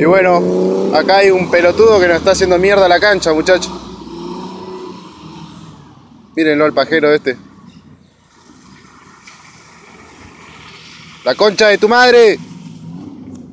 Y bueno, acá hay un pelotudo que nos está haciendo mierda la cancha, muchachos. Mírenlo al pajero este. La concha de tu madre.